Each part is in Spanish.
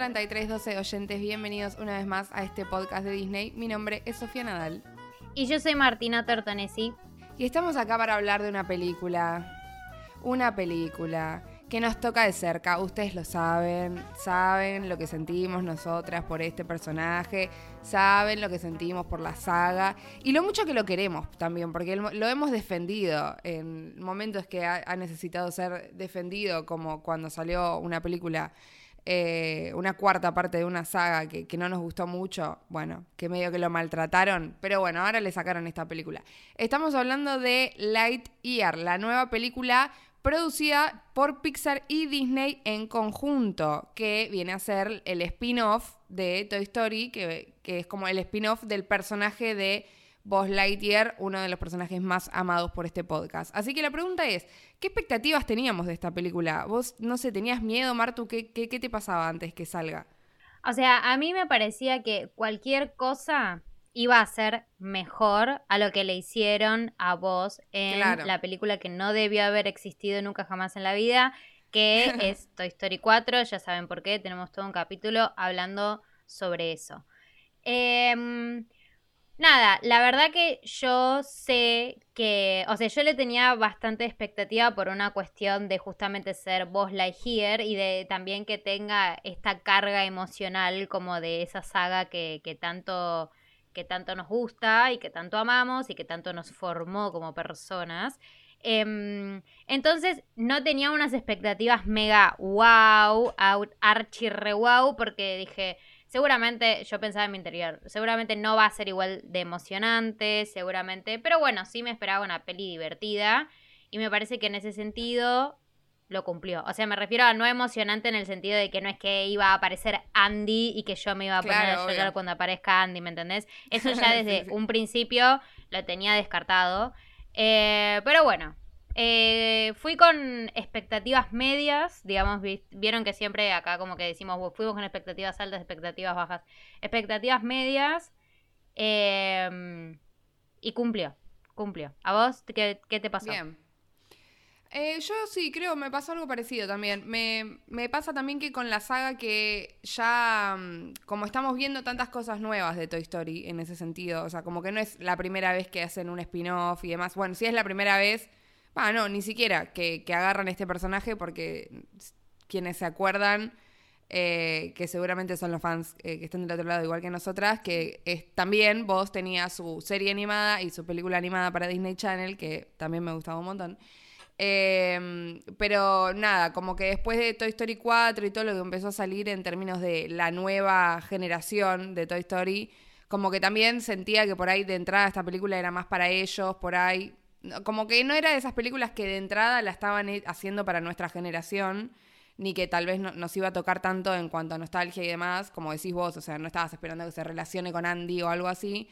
3312 oyentes, bienvenidos una vez más a este podcast de Disney. Mi nombre es Sofía Nadal. Y yo soy Martina Tortonesi. Y estamos acá para hablar de una película. Una película que nos toca de cerca. Ustedes lo saben, saben lo que sentimos nosotras por este personaje, saben lo que sentimos por la saga y lo mucho que lo queremos también, porque lo hemos defendido en momentos que ha, necesitado ser defendido, como cuando salió una película. Eh, una cuarta parte de una saga que, que, no nos gustó mucho, bueno, que medio que lo maltrataron, pero bueno, ahora le sacaron esta película. Estamos hablando de Lightyear, la nueva película producida por Pixar y Disney en conjunto, que viene a ser el spin-off de Toy Story, que, es como el spin-off del personaje de Buzz Lightyear, uno de los personajes más amados por este podcast. Así que la pregunta es, ¿qué expectativas teníamos de esta película? ¿Vos, no sé, tenías miedo, Martu? ¿Qué, qué, qué te pasaba antes que salga? O sea, a mí me parecía que cualquier cosa iba a ser mejor a lo que le hicieron a vos en la película que no debió haber existido nunca jamás en la vida, que es Toy Story 4. Ya saben por qué, tenemos todo un capítulo hablando sobre eso. Em, nada, la verdad que yo sé que, o sea, yo le tenía bastante expectativa por una cuestión de justamente ser Boss Lightyear y de también que tenga esta carga emocional como de esa saga que, que tanto que tanto nos gusta y que tanto amamos y que tanto nos formó como personas. Em, entonces no tenía unas expectativas mega wow, archi re wow, porque dije, seguramente, yo pensaba en mi interior, seguramente no va a ser igual de emocionante, seguramente, pero bueno, sí me esperaba una peli divertida y me parece que en ese sentido lo cumplió. O sea, me refiero a no emocionante en el sentido de que no es que iba a aparecer Andy y que yo me iba a poner a llorar cuando aparezca Andy, ¿me entendés? Eso ya desde un principio lo tenía descartado. Eh, pero bueno, eh, fui con expectativas medias, digamos, vieron que siempre acá como que decimos, fuimos con expectativas altas, expectativas bajas, expectativas medias em, y cumplió, cumplió. ¿A vos qué, qué te pasó? Bien. Eh, yo sí, creo, me pasó algo parecido también. Me, me, pasa también que con la saga que ya, mm, como estamos viendo tantas cosas nuevas de Toy Story en ese sentido, o sea, como que no es la primera vez que hacen un spin-off y demás. Bueno, si es la primera vez, bueno, no, ni siquiera que, que agarran este personaje porque quienes se acuerdan, eh, que seguramente son los fans eh, que están del otro lado igual que nosotras, que también vos tenías su serie animada y su película animada para Disney Channel, que también me gustaba un montón. Em, pero nada, como que después de Toy Story 4 y todo lo que empezó a salir en términos de la nueva generación de Toy Story, como que también sentía que por ahí de entrada esta película era más para ellos, por ahí. Como que no era de esas películas que de entrada la estaban haciendo para nuestra generación, ni que tal vez no, nos iba a tocar tanto en cuanto a nostalgia y demás, como decís vos, o sea, no estabas esperando que se relacione con Andy o algo así.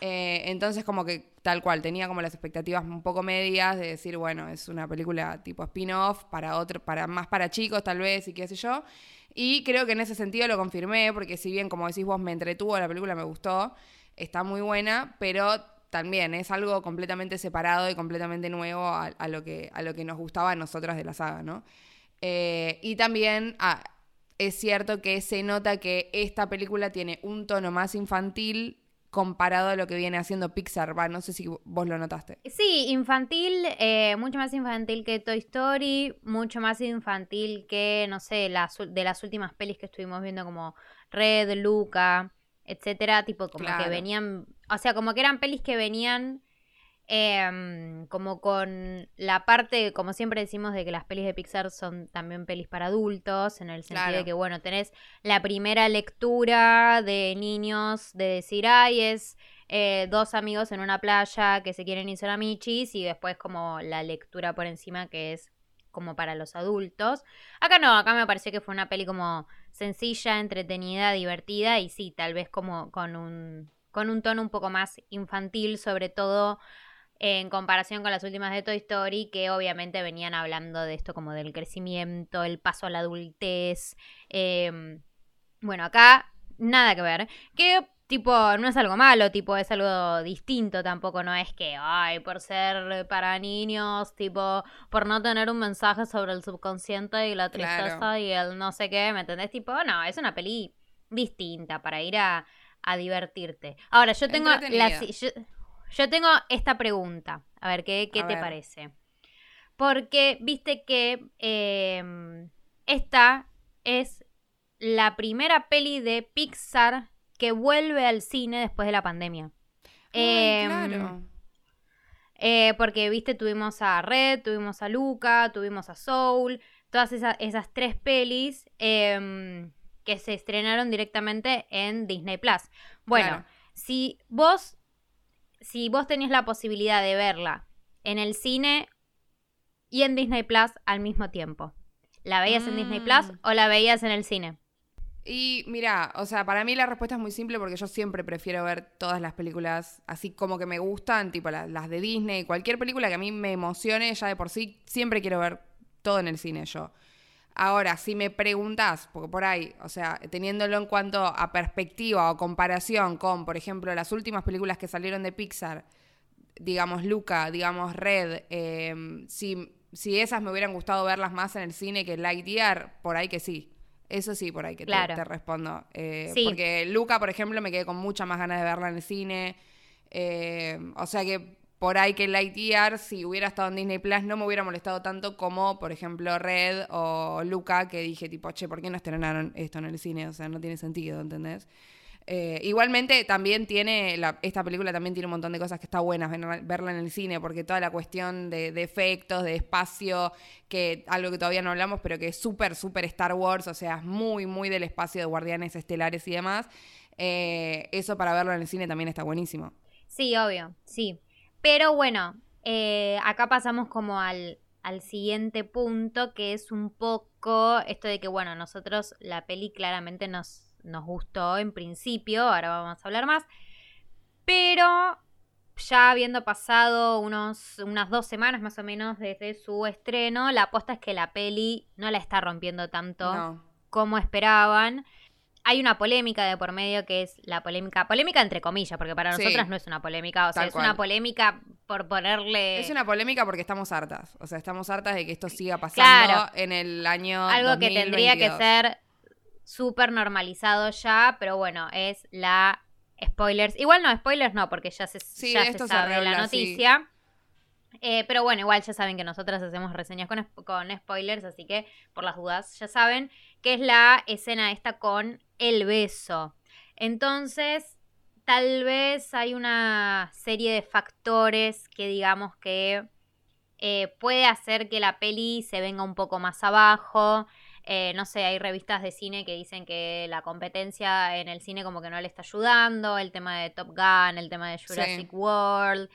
Eh, entonces como que tal cual, tenía como las expectativas un poco medias de decir, bueno, es una película tipo spin-off para otro, para más para chicos tal vez y qué sé yo. Y creo que en ese sentido lo confirmé, porque si bien como decís vos me entretuvo, la película me gustó, está muy buena, pero también es algo completamente separado y completamente nuevo a, lo, que, a lo que nos gustaba a nosotras de la saga, ¿no? Eh, y también ah, es cierto que se nota que esta película tiene un tono más infantil comparado a lo que viene haciendo Pixar. Va, no sé si vos lo notaste. Sí, infantil, eh, mucho más infantil que Toy Story, mucho más infantil que, no sé, las, de las últimas pelis que estuvimos viendo como Red, Luca, etcétera, tipo como que venían, o sea, como que eran pelis que venían Em, como con la parte, como siempre decimos, de que las pelis de Pixar son también pelis para adultos, en el sentido de que, bueno, tenés la primera lectura de niños de decir, ay, es eh, dos amigos en una playa que se quieren ir a michis, y después como la lectura por encima que es como para los adultos. Acá no, acá me pareció que fue una peli como sencilla, entretenida, divertida, y sí, tal vez como con un, con un tono un poco más infantil, sobre todo en comparación con las últimas de Toy Story, que obviamente venían hablando de esto como del crecimiento, el paso a la adultez. Em, bueno, acá nada que ver. Que tipo, no es algo malo, tipo, es algo distinto tampoco, no es que, ay, por ser para niños, tipo, por no tener un mensaje sobre el subconsciente y la tristeza y el no sé qué, ¿me entendés? Tipo, no, es una peli distinta para ir a, divertirte. Ahora, yo tengo la, yo, tengo esta pregunta, a ver, ¿qué, qué te parece? Porque viste que em, esta es la primera peli de Pixar que vuelve al cine después de la pandemia. Em, claro. Eh, porque, viste, tuvimos a Red, tuvimos a Luca, tuvimos a Soul, todas esas, tres pelis em, que se estrenaron directamente en Disney Plus. Bueno, si vos, si vos tenés la posibilidad de verla en el cine y en Disney Plus al mismo tiempo, ¿la veías en Disney Plus mm. o la veías en el cine? Y mira, o sea, para mí la respuesta es muy simple porque yo siempre prefiero ver todas las películas así como que me gustan, tipo las, de Disney, cualquier película que a mí me emocione ya de por sí, siempre quiero ver todo en el cine yo. Ahora, si me preguntas, porque por ahí, o sea, teniéndolo en cuanto a perspectiva o comparación con, por ejemplo, las últimas películas que salieron de Pixar, digamos Luca, digamos Red, eh, si, si esas me hubieran gustado verlas más en el cine que Lightyear, por ahí que sí. Eso sí, por ahí que te, respondo. Eh, porque Luca, por ejemplo, me quedé con muchas más ganas de verla en el cine. Eh, o sea que por ahí que Lightyear, si hubiera estado en Disney Plus, no me hubiera molestado tanto como, por ejemplo, Red o Luca, que dije tipo, che, ¿por qué no estrenaron esto en el cine? O sea, no tiene sentido, ¿entendés? Eh, igualmente también tiene, esta película también tiene un montón de cosas que está buenas verla en el cine, porque toda la cuestión de, efectos, de espacio, que algo que todavía no hablamos, pero que es súper, súper Star Wars, o sea, es muy, muy del espacio de guardianes estelares y demás. Eh, eso para verlo en el cine también está buenísimo. Sí, obvio, sí. Pero bueno, eh, acá pasamos como al, al siguiente punto, que es un poco esto de que, bueno, nosotros la peli claramente nos nos gustó en principio, ahora vamos a hablar más, pero ya habiendo pasado unos, unas dos semanas más o menos desde su estreno, la aposta es que la peli no la está rompiendo tanto como esperaban. Hay una polémica de por medio que es la polémica, polémica entre comillas, porque para nosotras no es una polémica, o sea, es una polémica por ponerle... Es una polémica porque estamos hartas, o sea, estamos hartas de que esto siga pasando en el año... Algo que tendría que ser súper normalizado ya, pero bueno, es la spoilers. Igual no, spoilers no, porque ya se, ya se sabe la noticia. Eh, pero bueno, igual ya saben que nosotras hacemos reseñas con, con spoilers, así que por las dudas ya saben que es la escena esta con el beso. Entonces, tal vez hay una serie de factores que digamos que eh, puede hacer que la peli se venga un poco más abajo. Eh, no sé, hay revistas de cine que dicen que la competencia en el cine como que no le está ayudando, el tema de Top Gun, el tema de Jurassic World,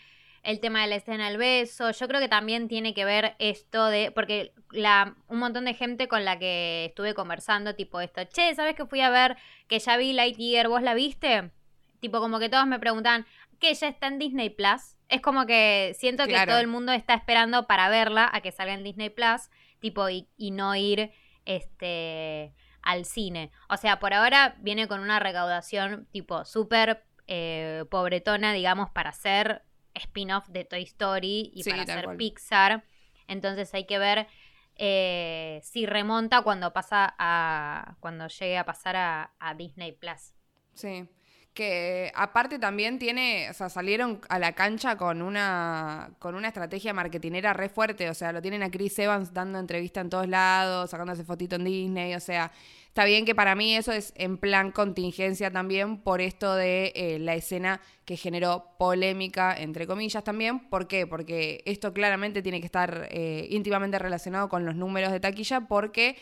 el tema de la escena del beso. Yo creo que también tiene que ver esto de, porque la, un montón de gente con la que estuve conversando, tipo esto, che, ¿sabes que fui a ver que ya vi Lightyear, vos la viste? Tipo como que todos me preguntan, que ya está en Disney Plus. Es como que siento que todo el mundo está esperando para verla a que salga en Disney Plus, tipo, y, y no ir este, al cine. O sea, por ahora viene con una recaudación tipo súper eh, pobretona, digamos, para hacer spin-off de Toy Story y para hacer Pixar. Entonces hay que ver eh, si remonta cuando pasa a. cuando llegue a pasar a, a Disney Plus. Sí que aparte también tiene, o sea, salieron a la cancha con una, con una estrategia marketinera re fuerte, o sea, lo tienen a Chris Evans dando entrevista en todos lados, sacándose fotito en Disney, o sea, está bien que para mí eso es en plan contingencia también por esto de eh, la escena que generó polémica, entre comillas también, ¿por qué? Porque esto claramente tiene que estar eh, íntimamente relacionado con los números de taquilla, porque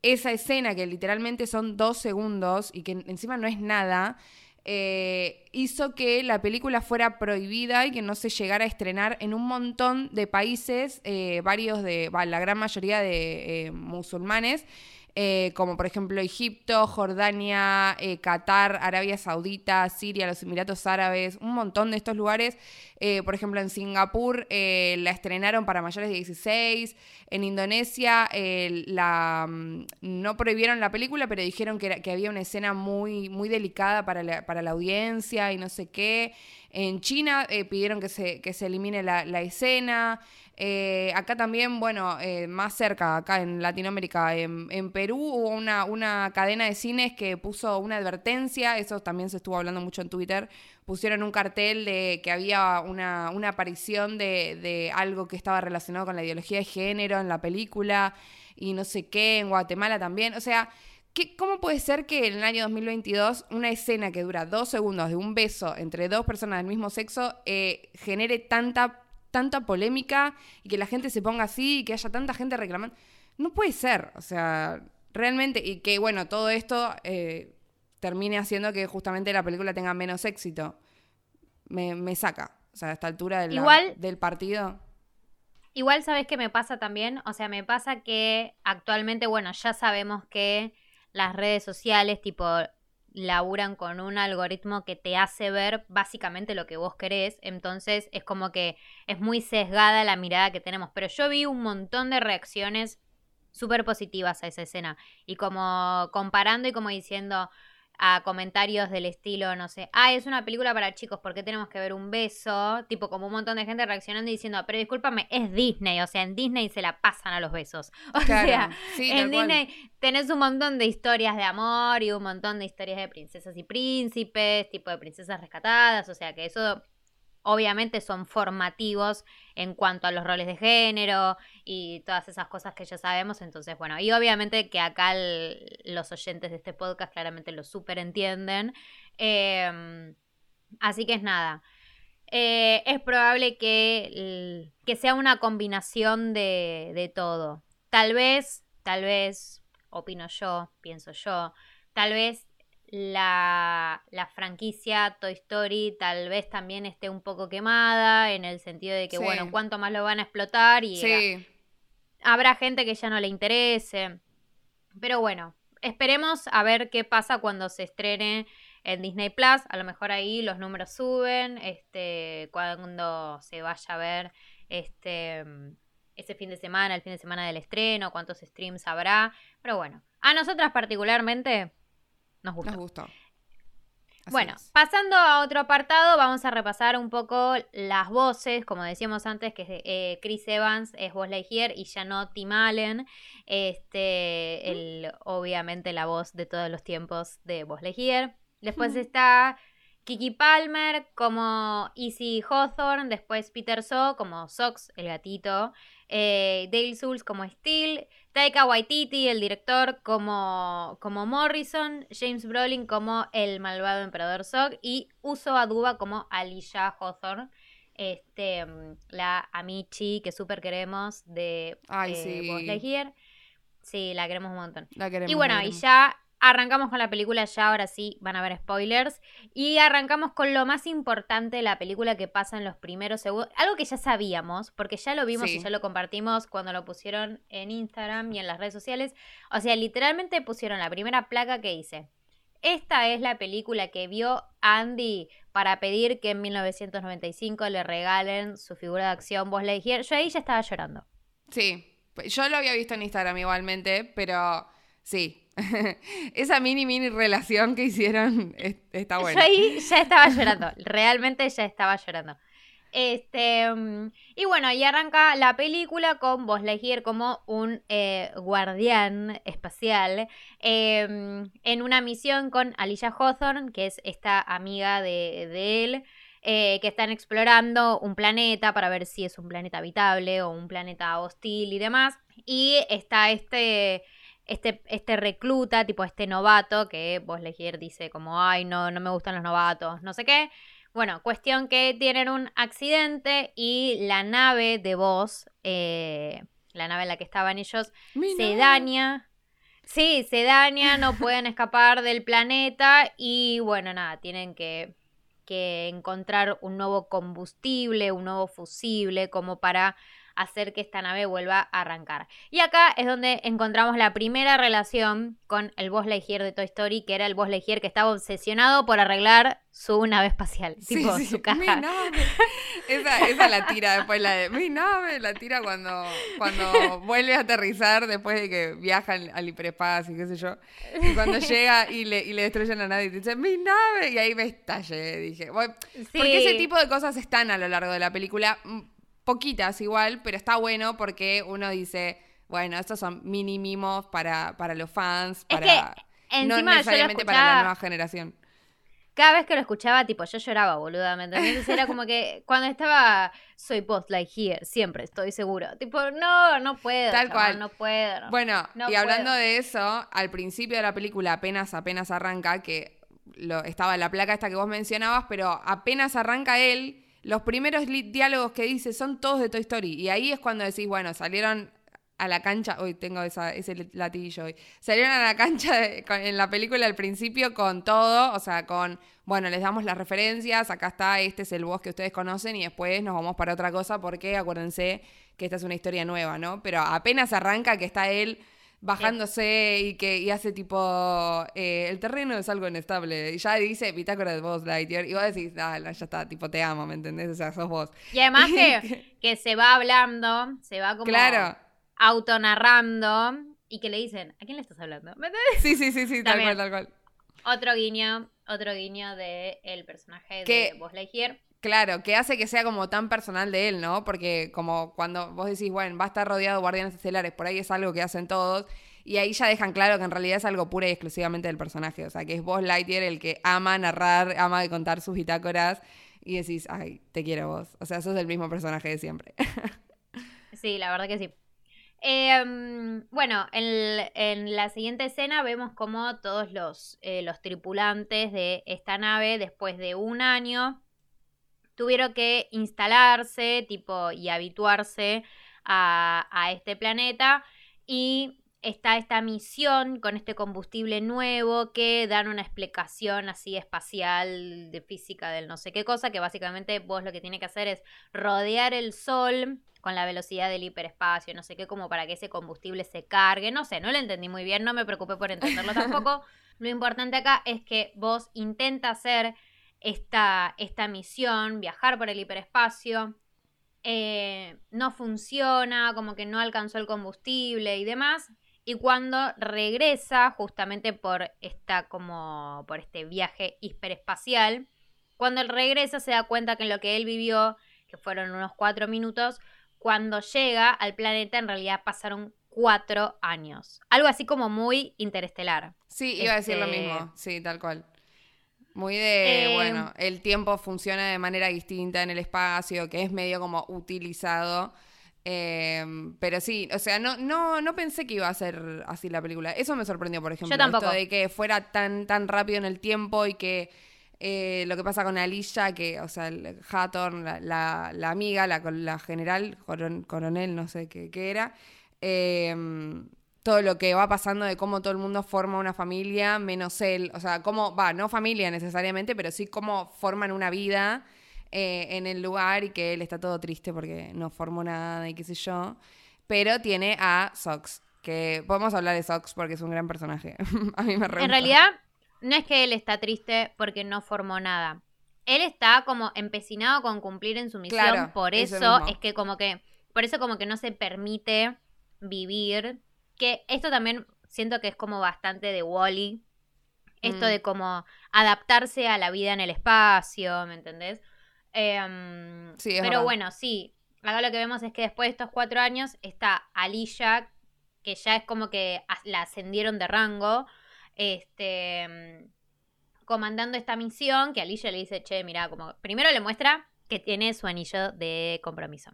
esa escena que literalmente son dos segundos y que encima no es nada, eh, hizo que la película fuera prohibida y que no se llegara a estrenar en un montón de países, eh, varios de, la gran mayoría de eh, musulmanes. Eh, como por ejemplo Egipto, Jordania, eh, Qatar, Arabia Saudita, Siria, los Emiratos Árabes, un montón de estos lugares. Eh, por ejemplo, en Singapur la estrenaron para mayores de 16. En Indonesia la, mm, no prohibieron la película, pero dijeron que, que había una escena muy, muy delicada para la, para la audiencia y no sé qué. En China pidieron que se, que se elimine la, la escena. Eh, acá también, bueno, eh, más cerca, acá en Latinoamérica, en, Perú hubo una, una, cadena de cines que puso una advertencia, eso también se estuvo hablando mucho en Twitter, pusieron un cartel de que había una, una aparición de, de, algo que estaba relacionado con la ideología de género en la película y no sé qué, en Guatemala también, o sea... ¿Qué, ¿Cómo puede ser que en el año 2022 una escena que dura dos segundos de un beso entre dos personas del mismo sexo eh, genere tanta tanta polémica y que la gente se ponga así y que haya tanta gente reclamando. No puede ser, o sea, realmente, y que bueno, todo esto eh, termine haciendo que justamente la película tenga menos éxito. Me, saca, o sea, a esta altura del, del partido. Igual, ¿sabes qué me pasa también? O sea, me pasa que actualmente, bueno, ya sabemos que las redes sociales, tipo laburan con un algoritmo que te hace ver básicamente lo que vos querés, entonces es como que es muy sesgada la mirada que tenemos, pero yo vi un montón de reacciones súper positivas a esa escena. Y como comparando y como diciendo, a comentarios del estilo, no sé, ah, es una película para chicos, ¿por qué tenemos que ver un beso? Tipo, como un montón de gente reaccionando y diciendo, pero discúlpame, es Disney, o sea, en Disney se la pasan a los besos. O sea, en Disney tenés un montón de historias de amor y un montón de historias de princesas y príncipes, tipo de princesas rescatadas, o sea, que eso obviamente son formativos en cuanto a los roles de género y todas esas cosas que ya sabemos. Entonces, bueno, y obviamente que acá los oyentes de este podcast claramente lo súper entienden. Em, así que es nada. Eh, es probable que, que, sea una combinación de, de todo. Tal vez, tal vez, opino yo, pienso yo, tal vez la, franquicia Toy Story tal vez también esté un poco quemada, en el sentido de que, bueno, cuánto más lo van a explotar y habrá gente que ya no le interese. Pero bueno, esperemos a ver qué pasa cuando se estrene en Disney Plus. A lo mejor ahí los números suben, este, cuando se vaya a ver este ese fin de semana, el fin de semana del estreno, cuántos streams habrá. Pero bueno, a nosotras particularmente nos gustó. bueno, pasando a otro apartado, vamos a repasar un poco las voces. Como decíamos antes, que eh, Chris Evans es Buzz Lightyear y ya no Tim Allen. Este, el, obviamente la voz de todos los tiempos de Buzz Lightyear. Después está Kiki Palmer como Easy Hawthorne. Después Peter So como Sox, el gatito. Eh, Dale Souls como Steel. Taika Waititi, el director, como, como Morrison, James Brolin como el malvado emperador Zog y Uso Aduba como Alicia Hawthorne, este, la Amici que súper queremos de Ay, eh, sí. Sí, la queremos un montón. La queremos, y bueno, y ya Arrancamos con la película, ya ahora sí van a ver spoilers. Y arrancamos con lo más importante de la película que pasa en los primeros segundos. Algo que ya sabíamos, porque ya lo vimos y ya lo compartimos cuando lo pusieron en Instagram y en las redes sociales. O sea, literalmente pusieron la primera placa que dice. Esta es la película que vio Andy para pedir que en 1995 le regalen su figura de acción Buzz Lightyear. Yo ahí ya estaba llorando. Sí, yo lo había visto en Instagram igualmente, pero sí, Esa mini, mini relación que hicieron está buena. Yo ahí ya estaba llorando, realmente ya estaba llorando. Este, mm, y bueno, y arranca la película con Buzz Lightyear como un eh, guardián espacial em, en una misión con Alicia Hawthorne, que es esta amiga de, él, eh, que están explorando un planeta para ver si es un planeta habitable o un planeta hostil y demás. Y está este este, este recluta, tipo este novato, que vos Legier dice como, ay, no, no me gustan los novatos, no sé qué. Bueno, cuestión que tienen un accidente y la nave de vos, eh, la nave en la que estaban ellos, se daña. Sí, se daña, no pueden escapar del planeta y bueno, nada, tienen que, que encontrar un nuevo combustible, un nuevo fusible, como para hacer que esta nave vuelva a arrancar. Y acá es donde encontramos la primera relación con el Buzz Lightyear de Toy Story, que era el Buzz Lightyear que estaba obsesionado por arreglar su nave espacial, tipo su caja. Mi nave. Esa, esa la tira después, la de mi nave, la tira cuando, cuando vuelve a aterrizar después de que viaja al, hiperespacio y qué sé yo. Y cuando llega y le, y le destruyen la nave y dice, mi nave, y ahí me estallé, dije. Porque ese tipo de cosas están a lo largo de la película, mm, poquitas igual, pero está bueno porque uno dice, bueno, estos son mini mimos para, para los fans, para... no necesariamente para la nueva generación cada vez que lo escuchaba, tipo, yo lloraba, boluda, ¿me Entonces era como que cuando estaba, soy post like here, siempre estoy seguro. Tipo, no, no puedo. Tal cual. No puedo. Bueno, y hablando de eso, al principio de la película apenas, apenas arranca, que lo, estaba la placa esta que vos mencionabas, pero apenas arranca él, los primeros diálogos que dice son todos de Toy Story. Y ahí es cuando decís, bueno, salieron a la cancha, hoy tengo ese latillo hoy, salieron a la cancha en la película al principio con todo, o sea, con, bueno, les damos las referencias, acá está, este es el voz que ustedes conocen y después nos vamos para otra cosa porque acuérdense que esta es una historia nueva, ¿no? Pero apenas arranca que está él bajándose y que y hace tipo eh, el terreno es algo inestable y ya dice bitácora de vos Lightyear y vos decís ah, ya está tipo te amo ¿me entendés? o sea sos vos y además que, que se va hablando se va como claro autonarrando y que le dicen, ¿a quién le estás hablando? Sí, sí, sí, sí, tal cual, tal cual. Otro guiño, otro guiño de el personaje de Buzz Lightyear. Claro, que hace que sea como tan personal de él, ¿no? Porque como cuando vos decís, bueno, va a estar rodeado de guardianes estelares, por ahí es algo que hacen todos, y ahí ya dejan claro que en realidad es algo pura y exclusivamente del personaje, o sea, que es Buzz Lightyear el que ama narrar, ama de contar sus bitácoras, y decís, ay, te quiero vos. O sea, sos el mismo personaje de siempre. sí, la verdad que sí. Em, bueno, en, la siguiente escena vemos como todos eh, los tripulantes de esta nave, después de un año, tuvieron que instalarse tipo, y habituarse a, a este planeta. Y está esta misión con este combustible nuevo que dan una explicación así espacial de física del no sé qué cosa, que básicamente vos lo que tiene que hacer es rodear el sol con la velocidad del hiperespacio, no sé qué, como para que ese combustible se cargue. No sé, no lo entendí muy bien, no me preocupé por entenderlo tampoco. lo importante acá es que vos intenta hacer esta, esta misión, viajar por el hiperespacio. Eh, no funciona, como que no alcanzó el combustible y demás. Y cuando regresa, justamente por esta, como por este viaje hiperespacial, cuando él regresa se da cuenta que en lo que él vivió, que fueron unos cuatro minutos, cuando llega al planeta en realidad pasaron cuatro años. Algo así como muy interestelar. Sí, iba a decir lo este, mismo, sí, tal cual. Muy de, em, bueno, el tiempo funciona de manera distinta en el espacio, que es medio como utilizado. Em, pero sí, o sea, no, no, no pensé que iba a ser así la película. Eso me sorprendió, por ejemplo. Yo tampoco. Esto de que fuera tan, tan rápido en el tiempo y que eh, lo que pasa con Alicia, que, o sea, el Hatton, la, la, amiga, la, la general, coronel, no sé qué, qué era, em, todo lo que va pasando de cómo todo el mundo forma una familia, menos él, o sea, cómo, va, no familia necesariamente, pero sí cómo forman una vida eh, en el lugar y que él está todo triste porque no formó nada y qué sé yo, pero tiene a Sox, que podemos hablar de Sox porque es un gran personaje, a mí me En realidad no es que él está triste porque no formó nada. Él está como empecinado con cumplir en su misión, por eso, es que como que, por eso como que no se permite vivir. Que esto también siento que es como bastante de Wally. Esto mm. de como adaptarse a la vida en el espacio, ¿me entendés? Em, sí, pero bueno, sí. Acá lo que vemos es que después de estos cuatro años está Alicia, que ya es como que la ascendieron de rango este, comandando esta misión, que Alicia le dice, che, mira, como primero le muestra que tiene su anillo de compromiso.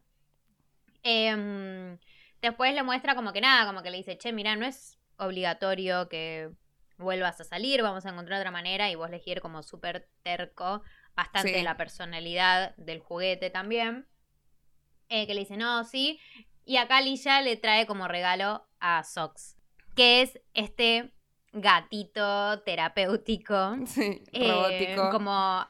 Em, después le muestra como que nada, como que le dice, che, mira, no es obligatorio que vuelvas a salir, vamos a encontrar otra manera y vos elegir como súper terco, bastante la personalidad del juguete también. Eh, que le dice, no, sí. Y acá Alicia le trae como regalo a Sox, que es este gatito terapéutico. Sí, eh, robótico. como,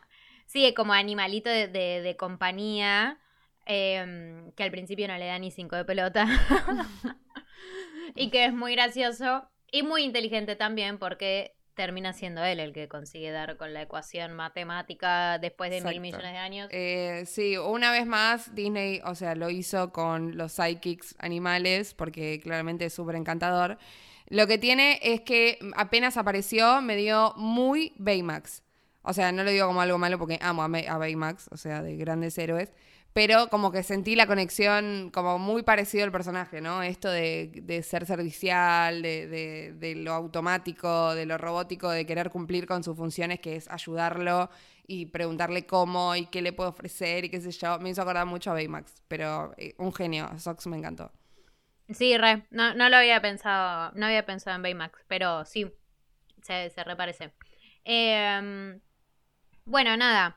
sí, como animalito de, compañía. Em, que al principio no le da ni cinco de pelota. y que es muy gracioso y muy inteligente también porque termina siendo él el que consigue dar con la ecuación matemática después de mil millones de años. Eh, sí, una vez más Disney, o sea, lo hizo con los psychics animales porque claramente es súper encantador. Lo que tiene es que apenas apareció me dio muy Baymax. O sea, no lo digo como algo malo porque amo a, a Baymax, o sea, de grandes héroes pero como que sentí la conexión como muy parecido al personaje, ¿no? Esto de, ser servicial, de, lo automático, de lo robótico, de querer cumplir con sus funciones, que es ayudarlo y preguntarle cómo y qué le puedo ofrecer y qué sé yo. Me hizo acordar mucho a Baymax, pero eh, un genio, Sox me encantó. Sí, re, no, no lo había pensado, no había pensado en Baymax, pero sí, se, se reparece. Em, bueno, nada.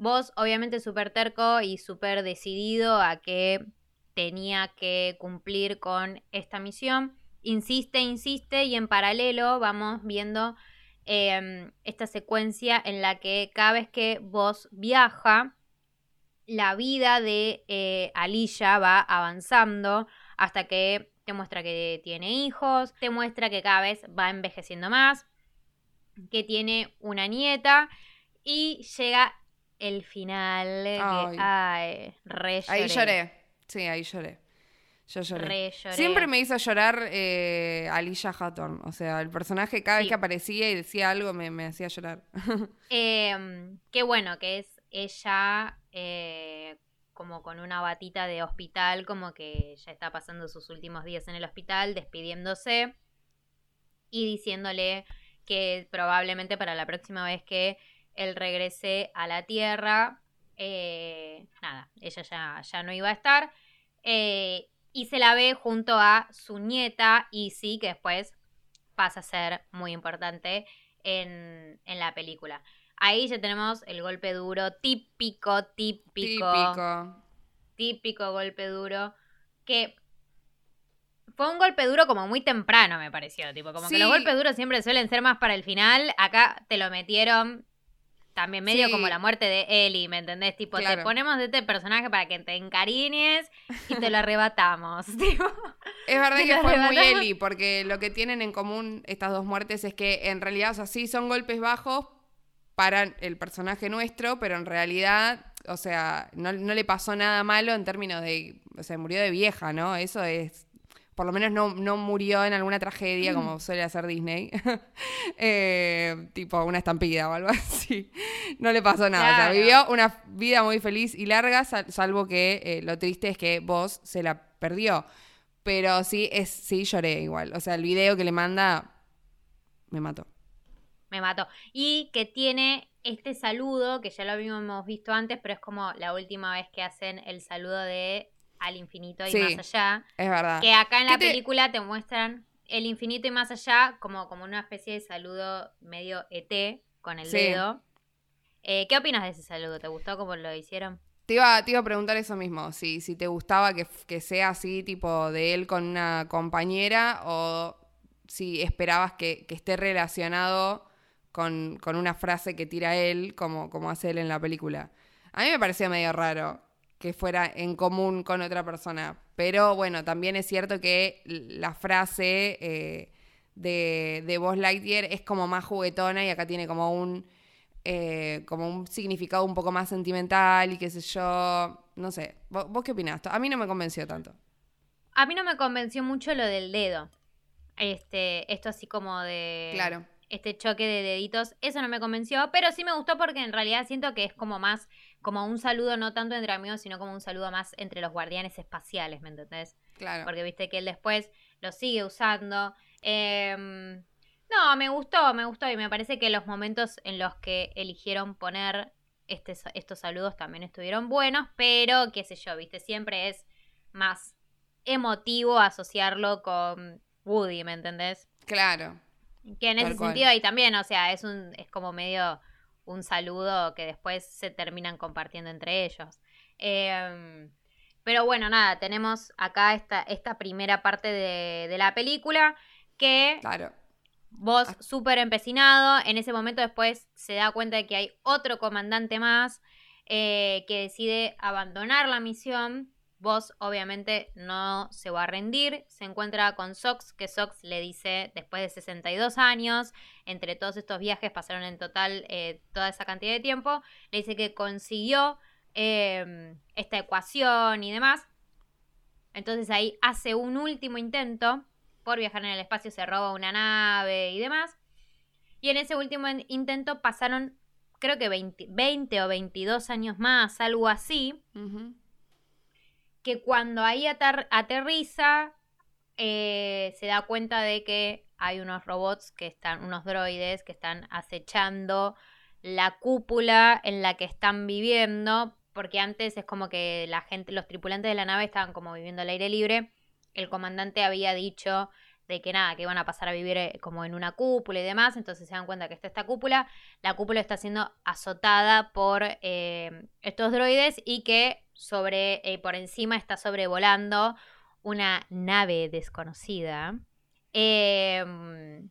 Vos, obviamente, súper terco y súper decidido a que tenía que cumplir con esta misión. Insiste, insiste y en paralelo vamos viendo em, esta secuencia en la que cada vez que vos viaja, la vida de eh, Alicia va avanzando hasta que te muestra que tiene hijos, te muestra que cada vez va envejeciendo más, que tiene una nieta y llega el final. Ay, re Ahí lloré. Sí, ahí lloré. Yo lloré. Siempre me hizo llorar eh, Alicia Hawthorne. O sea, el personaje cada vez que aparecía y decía algo me, hacía llorar. Em, qué bueno que es ella eh, como con una batita de hospital, como que ya está pasando sus últimos días en el hospital, despidiéndose y diciéndole que probablemente para la próxima vez que él regrese a la Tierra. Eh, nada, ella ya, ya, no iba a estar. Eh, y se la ve junto a su nieta, y sí, que después pasa a ser muy importante en, en la película. Ahí ya tenemos el golpe duro, típico, típico. Típico. Típico golpe duro. Que fue un golpe duro como muy temprano, me pareció. Tipo, como que los golpes duros siempre suelen ser más para el final. Acá te lo metieron también medio como la muerte de Ellie, ¿me entendés? Tipo, te ponemos de este personaje para que te encariñes y te lo arrebatamos. es verdad que fue muy Ellie, porque lo que tienen en común estas dos muertes es que en realidad, o sea, sí son golpes bajos para el personaje nuestro, pero en realidad, o sea, no, no le pasó nada malo en términos de, o sea, murió de vieja, ¿no? Eso es por lo menos no, murió en alguna tragedia como mm. suele hacer Disney, eh, tipo una estampida o algo así. No le pasó nada, o sea, vivió una vida muy feliz y larga, salvo que eh, lo triste es que vos se la perdió. Pero sí, es, sí lloré igual. O sea, el video que le manda me mató. Me mató. Y que tiene este saludo, que ya lo habíamos visto antes, pero es como la última vez que hacen el saludo de al infinito y más allá. Es verdad. Que acá en la película te muestran el infinito y más allá como, como una especie de saludo medio ET con el dedo. Eh, ¿Qué opinas de ese saludo? ¿Te gustó cómo lo hicieron? Te iba, te iba a preguntar eso mismo, si, si te gustaba que, que, sea así, tipo de él con una compañera, o si esperabas que, que esté relacionado con, con, una frase que tira él, como, como hace él en la película. A mí me parecía medio raro que fuera en común con otra persona. Pero bueno, también es cierto que la frase eh, de, de Buzz Lightyear es como más juguetona y acá tiene como un, eh, como un significado un poco más sentimental y qué sé yo. No sé, ¿Vos, ¿vos, qué opinás? A mí no me convenció tanto. A mí no me convenció mucho lo del dedo. Este, esto así como de... Claro. Este choque de deditos, eso no me convenció, pero sí me gustó porque en realidad siento que es como más como un saludo no tanto entre amigos, sino como un saludo más entre los guardianes espaciales, ¿me entendés? Claro. Porque viste que él después lo sigue usando. Em, no, me gustó, me gustó y me parece que los momentos en los que eligieron poner este, estos saludos también estuvieron buenos, pero qué sé yo, viste, siempre es más emotivo asociarlo con Woody, ¿me entendés? Claro. Que en ese sentido ahí también, o sea, es un es como medio un saludo que después se terminan compartiendo entre ellos. Em, pero bueno, nada, tenemos acá esta, esta primera parte de, la película que claro. vos ah. súper empecinado, en ese momento después se da cuenta de que hay otro comandante más. eh, que decide abandonar la misión. Vos obviamente no se va a rendir, se encuentra con Sox, que Sox le dice después de 62 años, entre todos estos viajes pasaron en total eh, toda esa cantidad de tiempo, le dice que consiguió em, esta ecuación y demás. Entonces ahí hace un último intento por viajar en el espacio, se roba una nave y demás. Y en ese último intento pasaron creo que 20, o 22 años más, algo así, que cuando ahí aterriza eh, se da cuenta de que hay unos robots que están, unos droides que están acechando la cúpula en la que están viviendo, porque antes es como que la gente, los tripulantes de la nave estaban como viviendo al aire libre. El comandante había dicho de que nada, que iban a pasar a vivir eh, como en una cúpula y demás, entonces se dan cuenta que está esta cúpula, la cúpula está siendo azotada por eh, estos droides y que sobre, eh, por encima está sobrevolando una nave desconocida, em,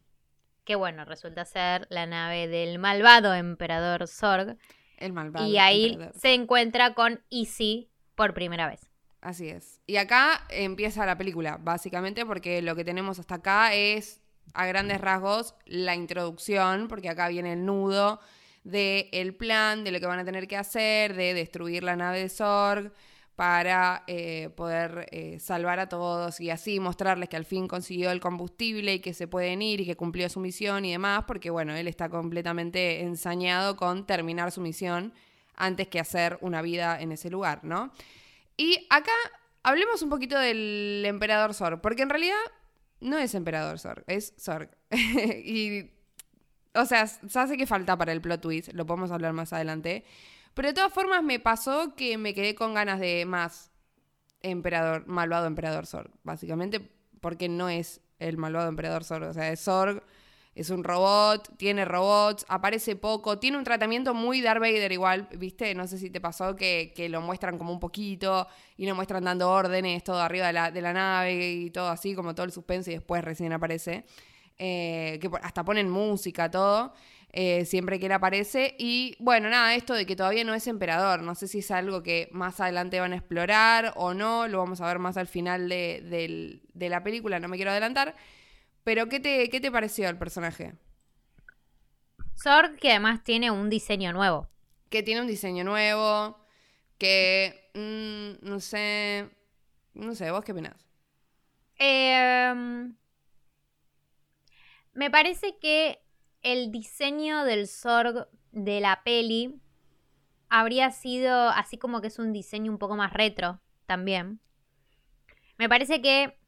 que bueno, resulta ser la nave del malvado emperador Zorg. El malvado. Y ahí se encuentra con Easy por primera vez. Así es. Y acá empieza la película, básicamente, porque lo que tenemos hasta acá es, a grandes rasgos, la introducción, porque acá viene el nudo del plan, de lo que van a tener que hacer, de destruir la nave de Sorg para eh, poder eh, salvar a todos y así mostrarles que al fin consiguió el combustible y que se pueden ir y que cumplió su misión y demás, porque bueno, él está completamente ensañado con terminar su misión antes que hacer una vida en ese lugar, ¿no? Y acá hablemos un poquito del emperador Zorg, porque en realidad no es emperador Zorg, es Zorg. y, o sea, se hace que falta para el plot twist, lo podemos hablar más adelante. Pero de todas formas me pasó que me quedé con ganas de más emperador, malvado emperador Zorg, básicamente porque no es el malvado emperador Zorg, o sea, es Zorg es un robot, tiene robots, aparece poco, tiene un tratamiento muy Darth Vader igual, ¿viste? No sé si te pasó que, lo muestran como un poquito y lo muestran dando órdenes, todo arriba de la, de la nave y todo así, como todo el suspense y después recién aparece. Eh, que hasta ponen música, todo. Eh, siempre que él aparece. Y bueno, nada, esto de que todavía no es emperador. No sé si es algo que más adelante van a explorar o no. Lo vamos a ver más al final de, de la película, no me quiero adelantar. Pero, ¿qué te, qué te pareció el personaje? Zorg, que además tiene un diseño nuevo. Que tiene un diseño nuevo, que mm, no sé, no sé, ¿vos qué opinás? Em, me parece que el diseño del Zorg de la peli habría sido así como que es un diseño un poco más retro también. Me parece que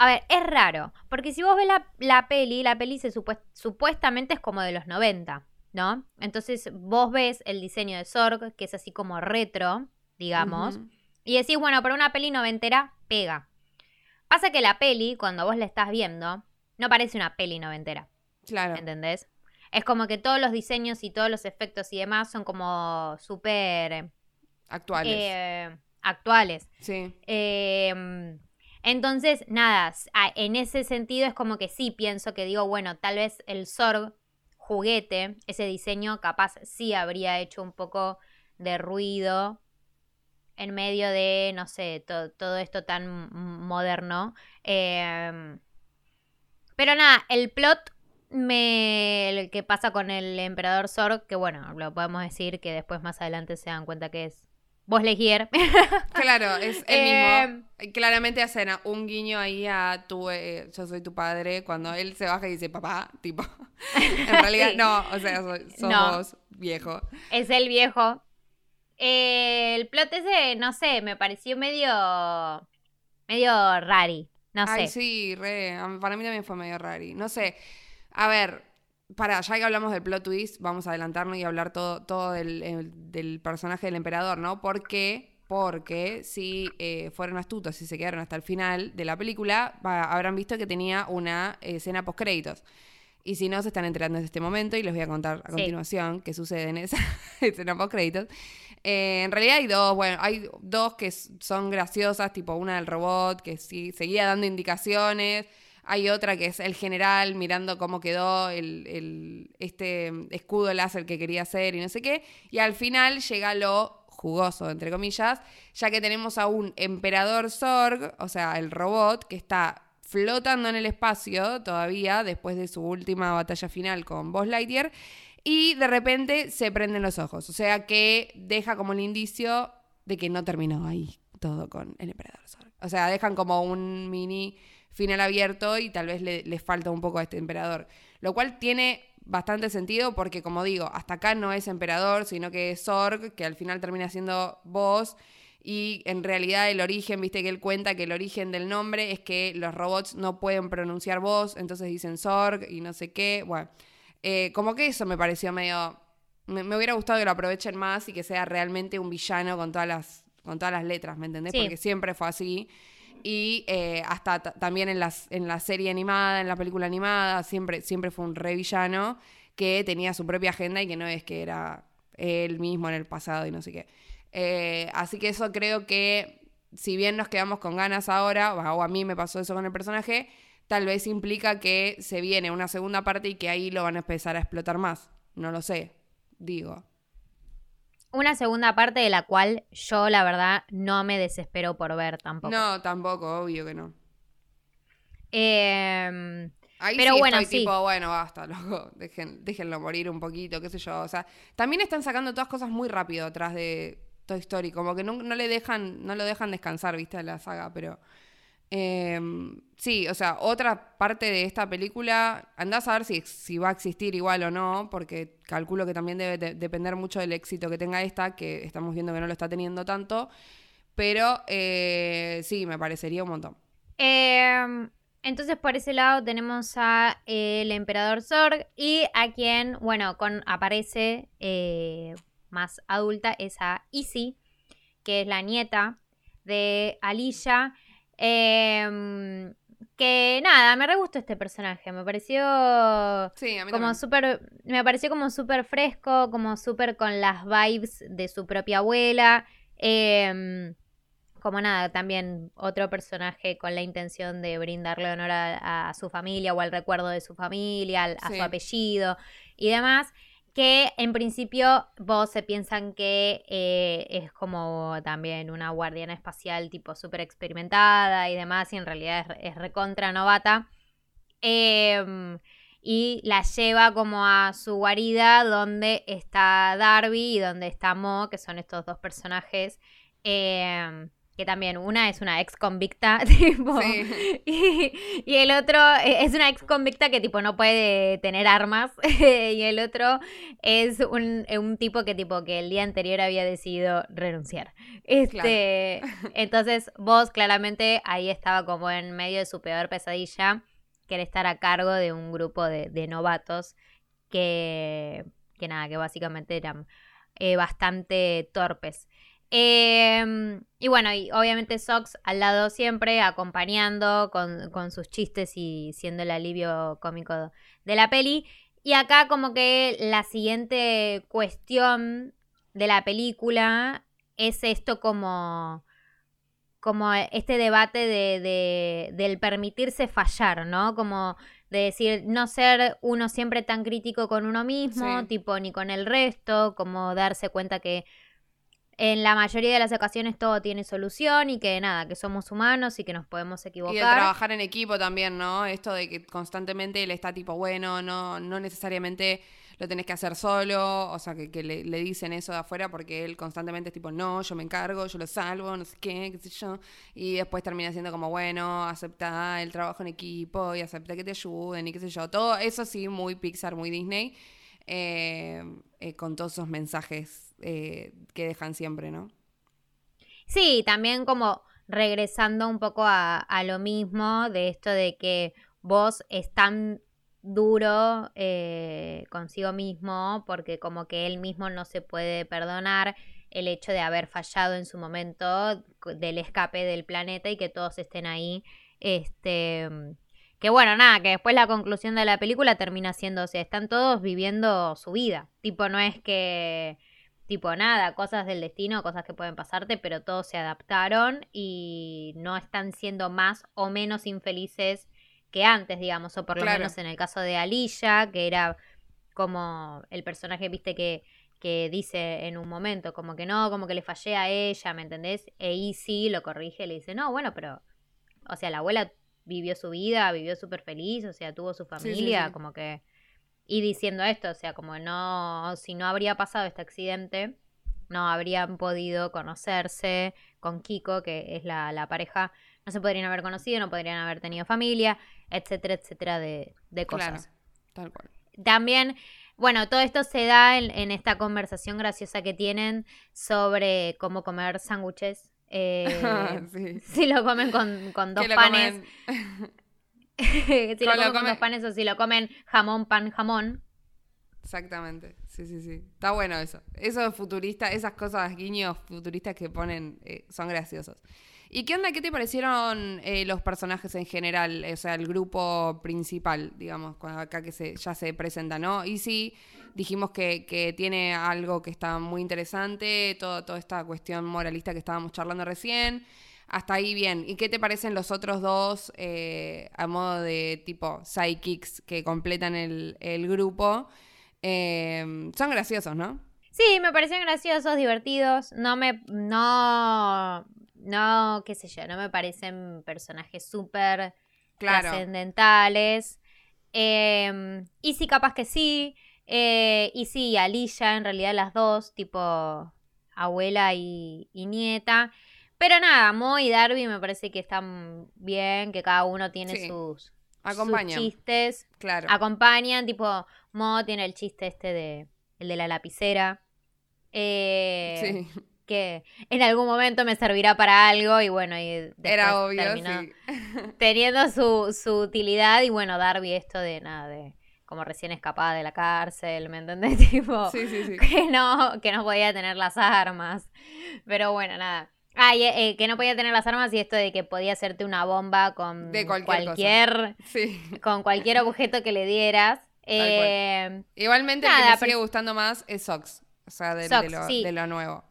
a ver, es raro, porque si vos ves la, peli, la peli se supuestamente es como de los 90, ¿no? Entonces vos ves el diseño de Zorg, que es así como retro, digamos, y decís, bueno, para una peli noventera, pega. Pasa que la peli, cuando vos la estás viendo, no parece una peli noventera. Claro. ¿Entendés? Es como que todos los diseños y todos los efectos y demás son como súper... Actuales. Eh, actuales. Sí. Eh, entonces, nada, en ese sentido es como que sí pienso que digo, bueno, tal vez el Zorg juguete, ese diseño capaz sí habría hecho un poco de ruido en medio de, no sé, todo esto tan moderno. Em, pero nada, el plot me, el que pasa con el emperador Zorg, que bueno, lo podemos decir que después más adelante se dan cuenta que es Vos Legier. claro, es el mismo. Em, Claramente hacen un guiño ahí a tu, eh, yo soy tu padre, cuando él se baja y dice papá, tipo. en realidad no, o sea, somos viejo. Es el viejo. el plot ese, no sé, me pareció medio, medio rari, no sé. Ay, sí, re, para mí también fue medio rari. No sé, a ver, para, ya que hablamos del plot twist, vamos a adelantarnos y hablar todo, todo del, personaje del emperador, ¿no? ¿Por qué? Porque si eh, fueron astutos y se quedaron hasta el final de la película, habrán visto que tenía una escena post créditos. Y si no, se están enterando en este momento y les voy a contar a continuación qué sucede en esa escena post créditos. Eh, en realidad hay dos, bueno, hay dos que son graciosas, tipo una del robot que sí, seguía dando indicaciones hay otra que es el general mirando cómo quedó el, este escudo láser que quería hacer y no sé qué. Y al final llega lo jugoso, entre comillas, ya que tenemos a un emperador Zorg, o sea, el robot, que está flotando en el espacio todavía después de su última batalla final con Buzz Lightyear y de repente se prenden los ojos, o sea que deja como el indicio de que no terminó ahí todo con el emperador Zorg. O sea, dejan como un mini final abierto y tal vez le, falta un poco a este emperador. Lo cual tiene bastante sentido porque, como digo, hasta acá no es emperador, sino que es Zorg, que al final termina siendo vos. Y en realidad el origen, viste que él cuenta que el origen del nombre es que los robots no pueden pronunciar voz, entonces dicen Zorg y no sé qué. Bueno, eh, como que eso me pareció medio... Me, hubiera gustado que lo aprovechen más y que sea realmente un villano con todas las, con todas las letras, ¿me entendés? Porque siempre fue así. Y eh, hasta también en, las, en la serie animada, en la película animada, siempre, siempre fue un re villano que tenía su propia agenda y que no es que era él mismo en el pasado y no sé qué. Eh, así que eso creo que, si bien nos quedamos con ganas ahora, o a mí me pasó eso con el personaje, tal vez implica que se viene una segunda parte y que ahí lo van a empezar a explotar más. No lo sé, digo. Una segunda parte de la cual yo, la verdad, no me desespero por ver tampoco. No, tampoco, obvio que no. Eh, Ahí pero bueno, estoy tipo, bueno, basta, loco, déjenlo morir un poquito, qué sé yo. O sea, también están sacando todas cosas muy rápido atrás de Toy Story, como que no, le dejan, no lo dejan descansar, viste, la saga, pero em, sí, o sea, otra parte de esta película, andás a ver si, va a existir igual o no, porque calculo que también debe depender mucho del éxito que tenga esta, que estamos viendo que no lo está teniendo tanto, pero eh, sí, me parecería un montón. Eh, entonces por ese lado tenemos a el emperador Zorg y a quien, bueno, con aparece eh, más adulta es a Izzy, que es la nieta de Alicia. Em, que nada, me re gustó este personaje, me pareció sí, a mí como súper, me pareció como súper fresco, como súper con las vibes de su propia abuela. Eh, como nada, también otro personaje con la intención de brindarle honor a, su familia o al recuerdo de su familia, a su apellido y demás, que en principio vos se piensan que eh, es como también una guardiana espacial tipo súper experimentada y demás, y en realidad es, recontra novata. Em, y la lleva como a su guarida donde está Darby y donde está Mo, que son estos dos personajes. Eh, que también una es una ex convicta, tipo, y, el otro e, es una ex convicta que tipo no puede tener armas, y el otro es un, un, tipo que tipo que el día anterior había decidido renunciar. Este, entonces vos claramente ahí estaba como en medio de su peor pesadilla, que era estar a cargo de un grupo de, novatos que, que nada, que básicamente eran eh, bastante torpes. Em, y bueno, y obviamente Sox al lado siempre, acompañando con, sus chistes y siendo el alivio cómico de la peli. Y acá como que la siguiente cuestión de la película es esto como como este debate de, del permitirse fallar, ¿no? Como de decir, no ser uno siempre tan crítico con uno mismo, tipo, ni con el resto, como darse cuenta que en la mayoría de las ocasiones todo tiene solución y que nada, que somos humanos y que nos podemos equivocar. Y de trabajar en equipo también, ¿no? Esto de que constantemente él está tipo, bueno, no, no necesariamente lo tenés que hacer solo, o sea, que, le, dicen eso de afuera porque él constantemente es tipo, no, yo me encargo, yo lo salvo, no sé qué, qué sé yo. Y después termina siendo como, bueno, acepta el trabajo en equipo y acepta que te ayuden y qué sé yo. Todo eso sí, muy Pixar, muy Disney. Eh, eh, con todos esos mensajes eh, que dejan siempre, ¿no? Sí, también como regresando un poco a, lo mismo, de esto de que vos es tan duro consigo mismo, porque como que él mismo no se puede perdonar el hecho de haber fallado en su momento del escape del planeta y que todos estén ahí este que bueno, nada, que después la conclusión de la película termina siendo, o sea, están todos viviendo su vida. Tipo, no es que, tipo, nada, cosas del destino, cosas que pueden pasarte, pero todos se adaptaron y no están siendo más o menos infelices que antes, digamos, o por lo menos en el caso de Alicia, que era como el personaje, viste, que que dice en un momento, como que no, como que le fallé a ella, ¿me entendés? E Easy lo corrige, le dice, no, bueno, pero, o sea, la abuela vivió su vida, vivió súper feliz, o sea, tuvo su familia, como que... Y diciendo esto, o sea, como no, si no habría pasado este accidente, no habrían podido conocerse con Kiko, que es la, pareja, no se podrían haber conocido, no podrían haber tenido familia, etcétera, etcétera, de, de cosas. Claro, tal cual. También, bueno, todo esto se da en, esta conversación graciosa que tienen sobre cómo comer sándwiches. Eh, si lo comen con, con dos panes. si lo comen con dos panes o si lo comen jamón, pan, jamón. Exactamente, sí, sí, sí. Está bueno eso. Eso futurista, esas cosas guiños futuristas que ponen eh, son graciosos. ¿Y qué onda? ¿Qué te parecieron eh, los personajes en general? O sea, el grupo principal, digamos, acá que se, ya se presenta, ¿no? Y sí, dijimos que, que tiene algo que está muy interesante, todo, toda esta cuestión moralista que estábamos charlando recién. Hasta ahí bien. ¿Y qué te parecen los otros dos eh, a modo de tipo sidekicks que completan el, el grupo? Em, son graciosos, ¿no? Sí, me parecen graciosos, divertidos. No me. No. No, qué sé yo, no me parecen personajes súper trascendentales. Em, y sí, capaz que sí. Eh, y sí, Alicia, en realidad las dos, tipo abuela y, nieta. Pero nada, Mo y Darby me parece que están bien, que cada uno tiene sus, chistes. Claro. Acompañan, tipo, Mo tiene el chiste este de el de la lapicera. Eh, sí. Que en algún momento me servirá para algo y bueno, y Era obvio, sí. teniendo su, su utilidad y bueno, Darby esto de nada, de como recién escapada de la cárcel, ¿me entendés? Tipo, sí, sí, sí. Que, no, que no podía tener las armas. Pero bueno, nada. Ah, eh, que no podía tener las armas y esto de que podía hacerte una bomba con cualquier, con cualquier objeto que le dieras. Eh, Igualmente el que me sigue gustando más es Sox, o sea, de, lo, nuevo.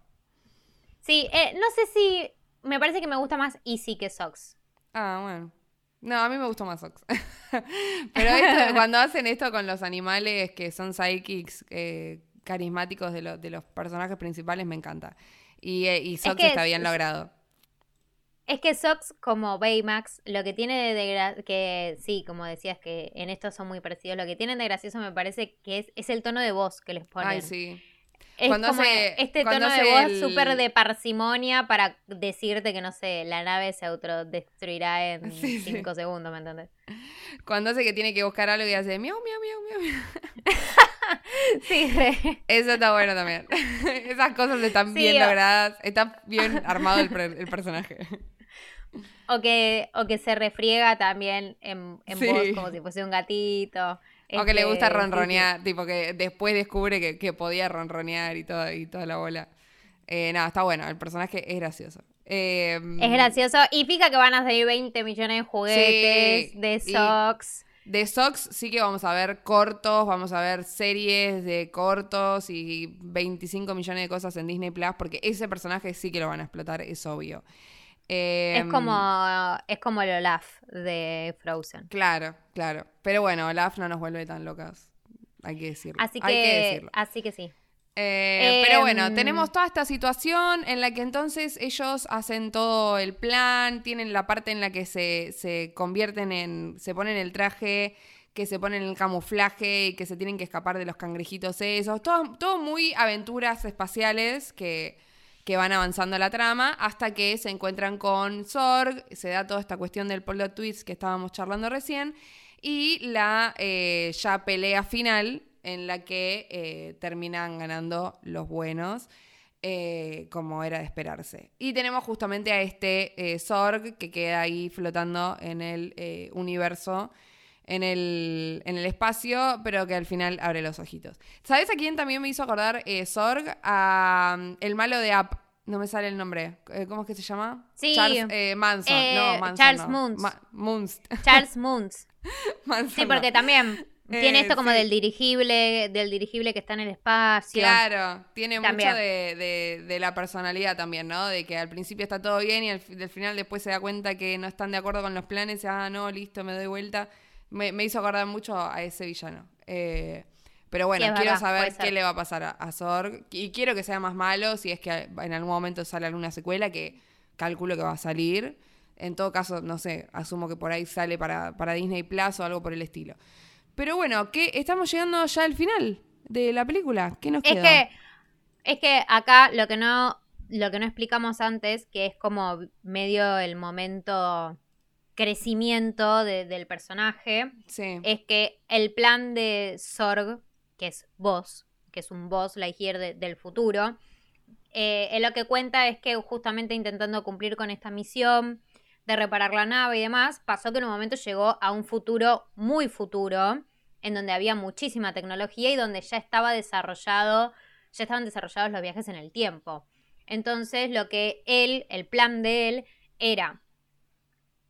Sí, eh, no sé si me parece que me gusta más Easy que Sox. Ah, bueno. No, a mí me gustó más Sox. Pero cuando hacen esto con los animales que son psychics carismáticos de, de los personajes principales, me encanta. Y, eh, y Sox está bien logrado. Es que Sox, como Baymax, lo que tiene de, que sí, como decías que en esto son muy parecidos, lo que tienen de gracioso me parece que es, es el tono de voz que les ponen. Ay, sí. Es como este tono de voz súper de parsimonia para decirte que, no sé, la nave se autodestruirá en cinco segundos, ¿me entiendes? Cuando hace que tiene que buscar algo y hace miau, miau, miau, miau. sí, Eso está bueno también. Esas cosas están bien logradas. Está bien armado el, personaje. O que, o que se refriega también en, en voz como si fuese un gatito. O que le gusta este, ronronear, tipo que después descubre que, podía ronronear y, todo, y toda la bola. Eh, nada, está bueno, el personaje es gracioso. Em, es gracioso. Y fija que van a salir 20 millones de juguetes de socks. De socks sí que vamos a ver cortos, vamos a ver series de cortos y 25 millones de cosas en Disney Plus, porque ese personaje sí que lo van a explotar, es obvio. Es em, como es como el Olaf de Frozen. Claro, claro. Pero bueno, Olaf no nos vuelve tan locas. Hay que decirlo. Así que, Así que sí. Eh, pero bueno, em, tenemos toda esta situación en la que entonces ellos hacen todo el plan, tienen la parte en la que se, se convierten en, se ponen el traje, que se ponen el camuflaje y que se tienen que escapar de los cangrejitos esos, todo, todo muy aventuras espaciales que, que van avanzando la trama hasta que se encuentran con Zorg, se da toda esta cuestión del plot twist que estábamos charlando recién y la eh, ya pelea final en la que eh, terminan ganando los buenos. Eh, como era de esperarse. Y tenemos justamente a este Zorg que queda ahí flotando en el universo, en el, en el espacio, pero que al final abre los ojitos. ¿Sabes a quién también me hizo acordar Zorg? A mm, el malo de App. No me sale el nombre. ¿Cómo es que se llama? Sí. Charles Manson. no, Manson. Charles Moons. Charles Moons. sí, porque también tiene esto como del dirigible, del dirigible que está en el espacio. Claro, tiene mucho de, la personalidad también, ¿no? De que al principio está todo bien y al, final después se da cuenta que no están de acuerdo con los planes y, ah, no, listo, me doy vuelta. Me, hizo acordar mucho a ese villano. Eh, Pero bueno, quiero saber qué le va a pasar a, a, Zorg. Y quiero que sea más malo si es que en algún momento sale alguna secuela que calculo que va a salir. En todo caso, no sé, asumo que por ahí sale para, para Disney Plus o algo por el estilo. Pero bueno, ¿qué? estamos llegando ya al final de la película. ¿Qué nos queda? Es que, es que acá lo que no, lo que no explicamos antes, que es como medio el momento crecimiento del personaje, es que el plan de Sorg, que es vos, que es un boss Lightyear del futuro, eh, lo que cuenta es que justamente intentando cumplir con esta misión, de reparar la nave y demás, pasó que en un momento llegó a un futuro muy futuro, en donde había muchísima tecnología y donde ya estaba desarrollado, ya estaban desarrollados los viajes en el tiempo. Entonces, lo que él, el plan de él, era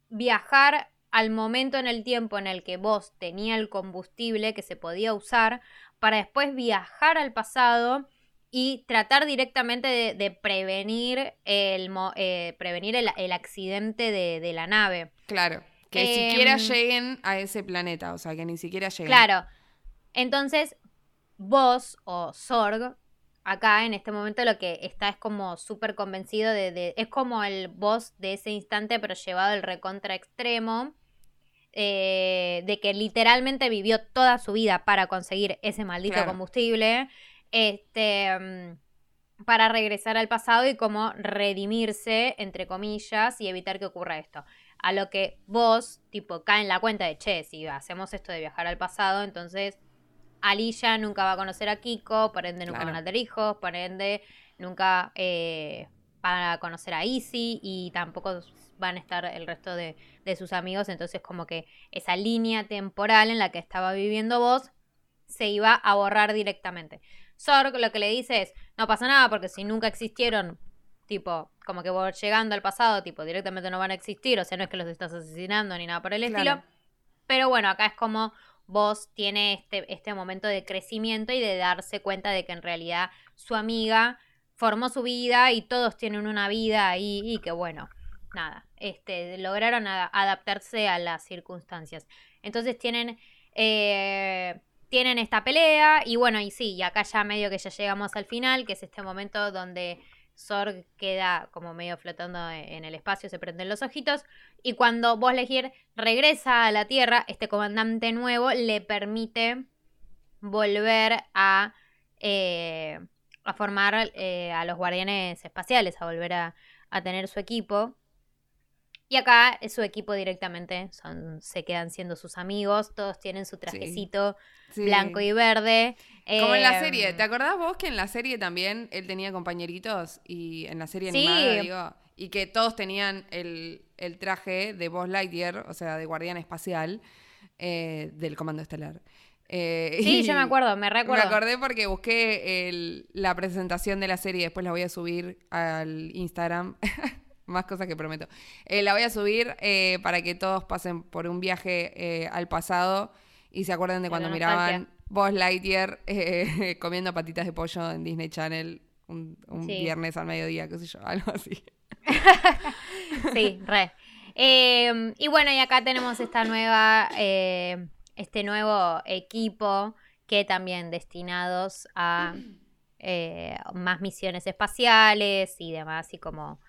viajar al momento en el tiempo en el que vos tenía el combustible que se podía usar, para después viajar al pasado y tratar directamente de, prevenir el, eh, prevenir el, accidente de, la nave. Claro, que ni siquiera em, lleguen a ese planeta, o sea, que ni siquiera lleguen. Claro, entonces vos o Sorg, acá en este momento lo que está es como súper convencido de, Es como el boss de ese instante, pero llevado al recontra extremo. Eh, de que literalmente vivió toda su vida para conseguir ese maldito combustible este, mm, para regresar al pasado y como redimirse, entre comillas, y evitar que ocurra esto. A lo que vos, tipo, cae en la cuenta de, che, si hacemos esto de viajar al pasado, entonces Alilla nunca va a conocer a Kiko, por ende nunca van a tener hijos, por ende nunca eh, van a conocer a Izzy y tampoco van a estar el resto de, de sus amigos, entonces como que esa línea temporal en la que estaba viviendo vos se iba a borrar directamente. Zorg lo que le dice es, no pasa nada porque si nunca existieron, tipo, como que vos llegando al pasado, tipo, directamente no van a existir, o sea, no es que los estás asesinando ni nada por el estilo. Pero bueno, acá es como vos tiene este, este momento de crecimiento y de darse cuenta de que en realidad su amiga formó su vida y todos tienen una vida y que bueno, nada, este, lograron adaptarse a las circunstancias. Entonces tienen eh, tienen esta pelea y bueno, y sí, y acá ya medio que ya llegamos al final, que es este momento donde Sorg queda como medio flotando e-, en el espacio, se prenden los ojitos y cuando vos elegir regresa a la Tierra, este comandante nuevo le permite volver a, eh, a formar eh, a los guardianes espaciales, a volver a tener su equipo. Y acá su equipo directamente son, se quedan siendo sus amigos, todos tienen su trajecito blanco y verde. Como en la serie, ¿te em, acordás vos que en la serie también él tenía compañeritos? Y en la serie animada, digo, y que todos tenían el, traje de Buzz Lightyear, o sea, de guardián espacial eh, del Comando Estelar. Eh, sí, yo me acuerdo, me recuerdo. Me acordé porque busqué la presentación de la serie, después la voy a subir al Instagram. Más cosas que prometo. Eh, la voy a subir eh, para que todos pasen por un viaje eh, al pasado y se acuerden de cuando miraban Buzz Lightyear comiendo patitas de pollo en Disney Channel un, viernes al mediodía, qué sé yo, algo así. sí, re. Em, y bueno, y acá tenemos esta nueva, este nuevo equipo que también destinados a más misiones espaciales y demás, y como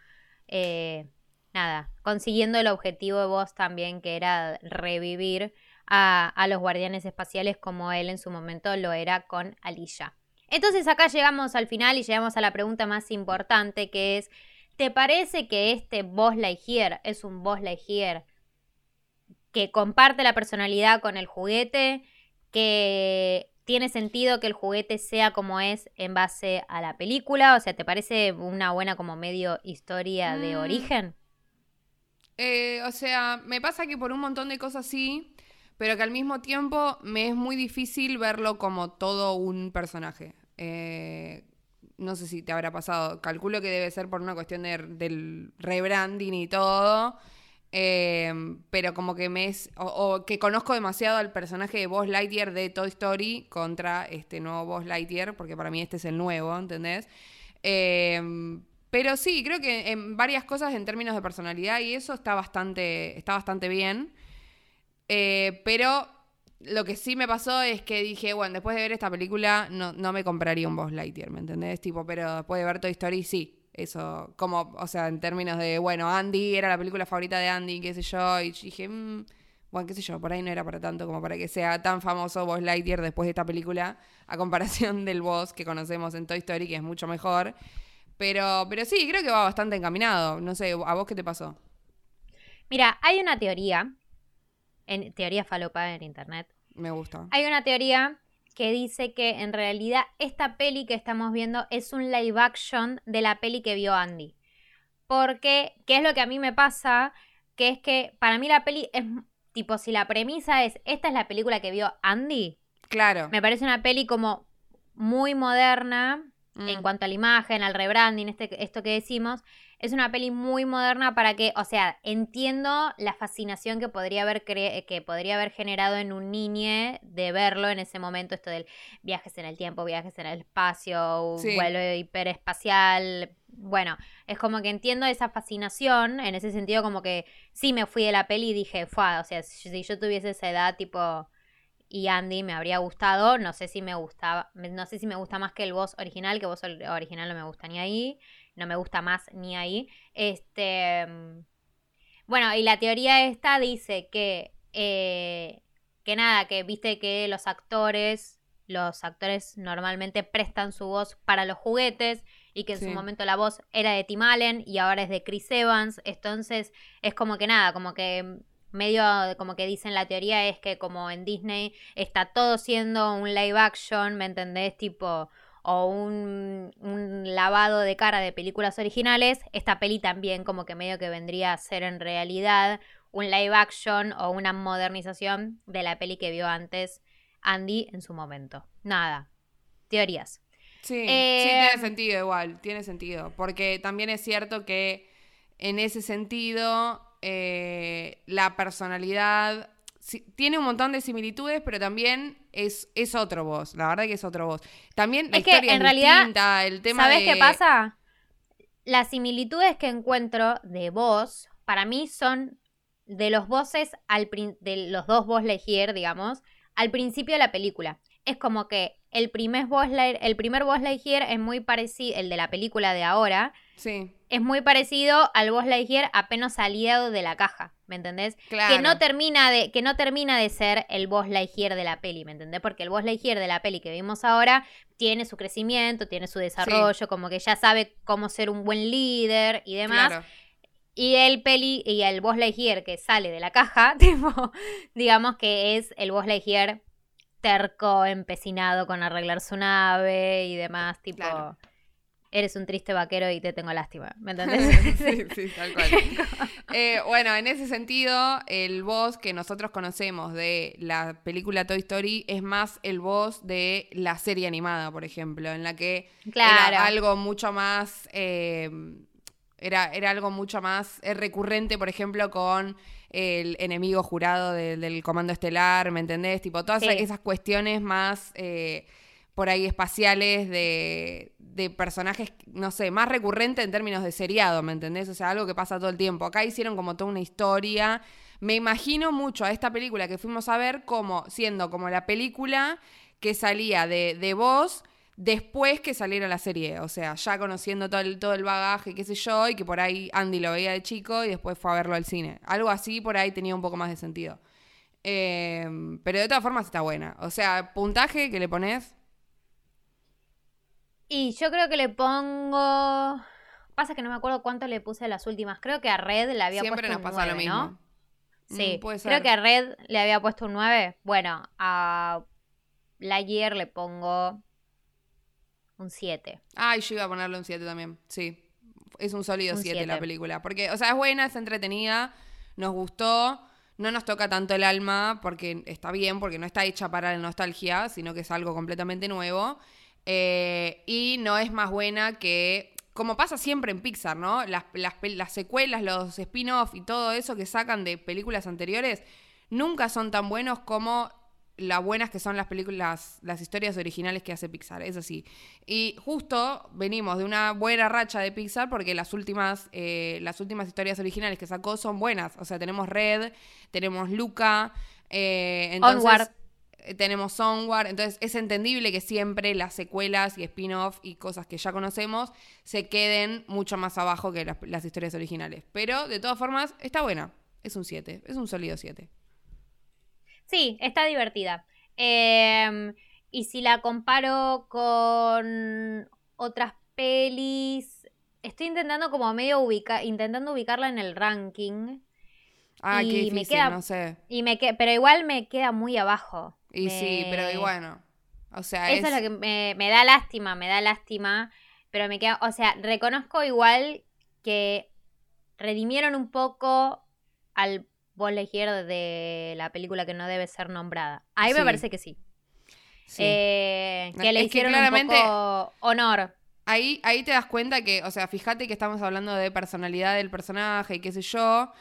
eh, nada, consiguiendo el objetivo de vos también, que era revivir a, los guardianes espaciales como él en su momento lo era con Alicia. Entonces acá llegamos al final y llegamos a la pregunta más importante que es, ¿te parece que este Boss Lightyear es un Boss Lightyear que comparte la personalidad con el juguete, que tiene sentido que el juguete sea como es en base a la película? O sea, ¿te parece una buena como medio historia de mm. origen? Eh, o sea, me pasa que por un montón de cosas sí, pero que al mismo tiempo me es muy difícil verlo como todo un personaje. Eh, no sé si te habrá pasado, calculo que debe ser por una cuestión del rebranding y todo. Em, pero como que me es. O, que conozco demasiado al personaje de Buzz Lightyear de Toy Story contra este nuevo Buzz Lightyear, porque para mí este es el nuevo, ¿entendés? Em, pero sí, creo que en varias cosas en términos de personalidad y eso está bastante, está bastante bien. Eh, pero lo que sí me pasó es que dije, bueno, después de ver esta película no, no me compraría un Boss Lightyear, ¿me entendés? Tipo, pero después de ver Toy Story sí. Eso, como, o sea, en términos de, bueno, Andy era la película favorita de Andy, qué sé yo, y dije, mmm, bueno, qué sé yo, por ahí no era para tanto como para que sea tan famoso Boss Lightyear después de esta película, a comparación del Boss que conocemos en Toy Story, que es mucho mejor. Pero, pero sí, creo que va bastante encaminado. No sé, ¿a vos qué te pasó? Mira, hay una teoría, en teoría falopa en internet. Me gusta. Hay una teoría que dice que en realidad esta peli que estamos viendo es un live action de la peli que vio Andy. Porque, ¿qué es lo que a mí me pasa? Que es que para mí la peli es tipo, si la premisa es, esta es la película que vio Andy. Claro. Me parece una peli como muy moderna en mm. cuanto a la imagen, al rebranding, este, esto que decimos. Es una peli muy moderna para que, o sea, entiendo la fascinación que podría haber que podría haber generado en un niño de verlo en ese momento, esto del viajes en el tiempo, viajes en el espacio, vuelo hiperespacial. Bueno, es como que entiendo esa fascinación, en ese sentido como que sí me fui de la peli y dije, fue, o sea, si yo tuviese esa edad tipo y Andy me habría gustado, no sé si me gustaba, no sé si me gusta más que el voz original, que voz original no me gusta ni ahí no me gusta más ni ahí. Este, bueno, y la teoría esta dice que, eh, que nada, que viste que los actores, los actores normalmente prestan su voz para los juguetes y que en su momento la voz era de Tim Allen y ahora es de Chris Evans. Entonces es como que nada, como que medio como que dicen la teoría es que como en Disney está todo siendo un live action, ¿me entendés? Tipo o un, lavado de cara de películas originales, esta peli también como que medio que vendría a ser en realidad un live action o una modernización de la peli que vio antes Andy en su momento. Nada, teorías. Sí, sí, tiene eh, sentido igual, tiene sentido, porque también es cierto que en ese sentido eh, la personalidad tiene un montón de similitudes, pero también es, es otro voz. La verdad que es otro voz. También la es historia que en realidad, el tema ¿Sabes qué pasa? Las similitudes que encuentro de voz, para mí son de los voces al de los dos voz Lightyear, digamos, al principio de la película. Es como que el primer voz el primer voz Lightyear es muy parecido, el de la película de ahora. Sí. Es muy parecido al voz Lightyear apenas salido de la caja. ¿me entendés? Que no termina de, que no termina de ser el boss Lightyear de la peli, ¿me entendés? Porque el boss Lightyear de la peli que vimos ahora tiene su crecimiento, tiene su desarrollo, como que ya sabe cómo ser un buen líder y demás. Y el peli y el boss Lightyear que sale de la caja, tipo, digamos que es el boss Lightyear terco, empecinado con arreglar su nave y demás, tipo eres un triste vaquero y te tengo lástima. ¿Me entendés? sí, sí, tal cual. Eh, bueno, en ese sentido, el voz que nosotros conocemos de la película Toy Story es más el voz de la serie animada, por ejemplo, en la que era algo mucho más. Eh, era, era, algo mucho más eh, recurrente, por ejemplo, con el enemigo jurado del comando estelar, ¿me entendés? Tipo, todas esas cuestiones más por ahí espaciales de, de personajes, no sé, más recurrente en términos de seriado, ¿me entendés? O sea, algo que pasa todo el tiempo. Acá hicieron como toda una historia. Me imagino mucho a esta película que fuimos a ver como siendo como la película que salía de, de voz después que saliera la serie. O sea, ya conociendo todo el, todo el bagaje, qué sé yo, y que por ahí Andy lo veía de chico y después fue a verlo al cine. Algo así por ahí tenía un poco más de sentido. Eh, pero de todas formas está buena. O sea, puntaje que le pones y yo creo que le pongo. Pasa que no me acuerdo cuánto le puse a las últimas. Creo que a Red le había puesto un 9, lo mismo. ¿no? Mm, sí, creo que a Red le había puesto un 9. Bueno, a Lightyear le pongo un 7. Ay, yo iba a ponerle un 7 también. Sí. Es un sólido 7 la película. Porque, o sea, es buena, es entretenida, nos gustó. No nos toca tanto el alma porque está bien, porque no está hecha para la nostalgia, sino que es algo completamente nuevo. Eh, y no es más buena que, como pasa siempre en Pixar, ¿no? Las, las, secuelas, los spin-off y todo eso que sacan de películas anteriores, nunca son tan buenos como las buenas que son las películas, las historias originales que hace Pixar, es así. Y justo venimos de una buena racha de Pixar porque las últimas, eh, las últimas historias originales que sacó son buenas. O sea, tenemos Red, tenemos Luca, eh, entonces, eh, tenemos Onward, entonces es entendible que siempre las secuelas y spin-off y cosas que ya conocemos se queden mucho más abajo que las, historias originales. Pero de todas formas, está buena. Es un 7, es un sólido 7. Sí, está divertida. Em, y si la comparo con otras pelis, estoy intentando como medio ubicar, intentando ubicarla en el ranking. Ah, qué difícil, me queda, no sé. Y me pero igual me queda muy abajo. Y sí, pero y bueno. O sea, Eso es, lo que me, da lástima, me da lástima. Pero me queda, o sea, reconozco igual que redimieron un poco al Buzz Lightyear de la película que no debe ser nombrada. Ahí me parece que sí. Eh, que le hicieron un poco honor. Ahí, ahí te das cuenta que, o sea, fíjate que estamos hablando de personalidad del personaje y qué sé yo.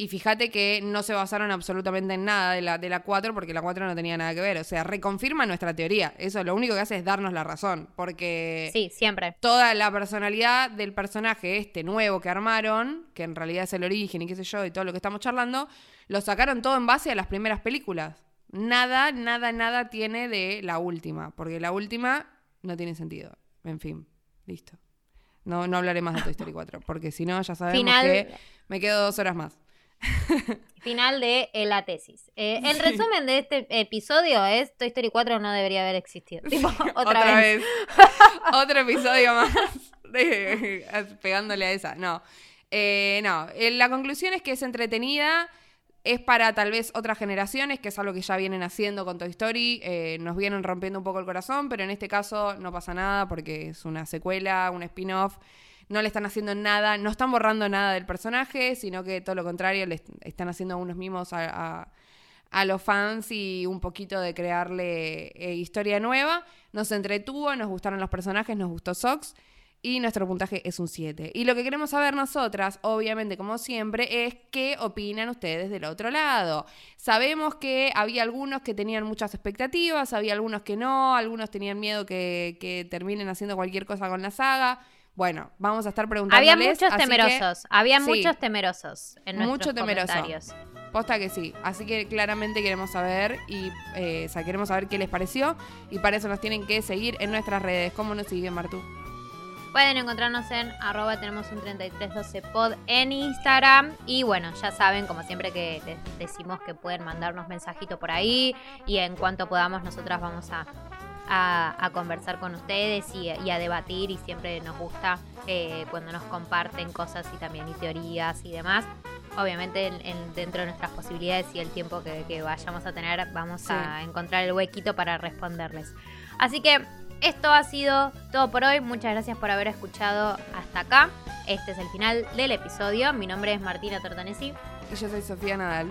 Y fíjate que no se basaron absolutamente en nada de la, de la 4 porque la 4 no tenía nada que ver. O sea, reconfirma nuestra teoría. Eso lo único que hace es darnos la razón. Porque. Sí, siempre. Toda la personalidad del personaje, este nuevo que armaron, que en realidad es el origen y qué sé yo, y todo lo que estamos charlando, lo sacaron todo en base a las primeras películas. Nada, nada, nada tiene de la última. Porque la última no tiene sentido. En fin, listo. No, no hablaré más de Toy Story 4. Porque si no, ya sabemos que me quedo dos horas más. Final de eh, la tesis. Eh, el resumen de este episodio es Toy Story 4 no debería haber existido. otra, vez. Otro episodio más pegándole a esa. No. Eh, no. La conclusión es que es entretenida. Es para tal vez otras generaciones, que es algo que ya vienen haciendo con Toy Story. nos vienen rompiendo un poco el corazón, pero en este caso no pasa nada porque es una secuela, un spin-off no le están haciendo nada, no están borrando nada del personaje, sino que todo lo contrario, le están haciendo unos mimos a, los fans y un poquito de crearle eh, historia nueva. Nos entretuvo, nos gustaron los personajes, nos gustó Sox. Y nuestro puntaje es un 7. Y lo que queremos saber nosotras, obviamente como siempre, es qué opinan ustedes del otro lado. Sabemos que había algunos que tenían muchas expectativas, había algunos que no, algunos tenían miedo que, que terminen haciendo cualquier cosa con la saga. Bueno, vamos a estar preguntándoles. Había muchos temerosos, había muchos temerosos en nuestros Mucho comentarios. Posta que sí. Así que claramente queremos saber y eh, queremos saber qué les pareció. Y para eso nos tienen que seguir en nuestras redes. ¿Cómo nos siguen, Martú? Pueden encontrarnos en arroba tenemos un 3312 pod en Instagram. Y bueno, ya saben, como siempre que les decimos que pueden mandarnos mensajitos por ahí. Y en cuanto podamos, nosotras vamos a a, conversar con ustedes y, a debatir y siempre nos gusta eh, cuando nos comparten cosas y también y teorías y demás. Obviamente dentro de nuestras posibilidades y el tiempo que, vayamos a tener vamos a encontrar el huequito para responderles. Así que esto ha sido todo por hoy. Muchas gracias por haber escuchado hasta acá. Este es el final del episodio. Mi nombre es Martina Tortonesi. Y yo soy Sofía Nadal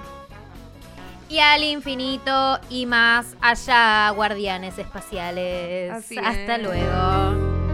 y al infinito y más allá, guardianes espaciales. Hasta luego.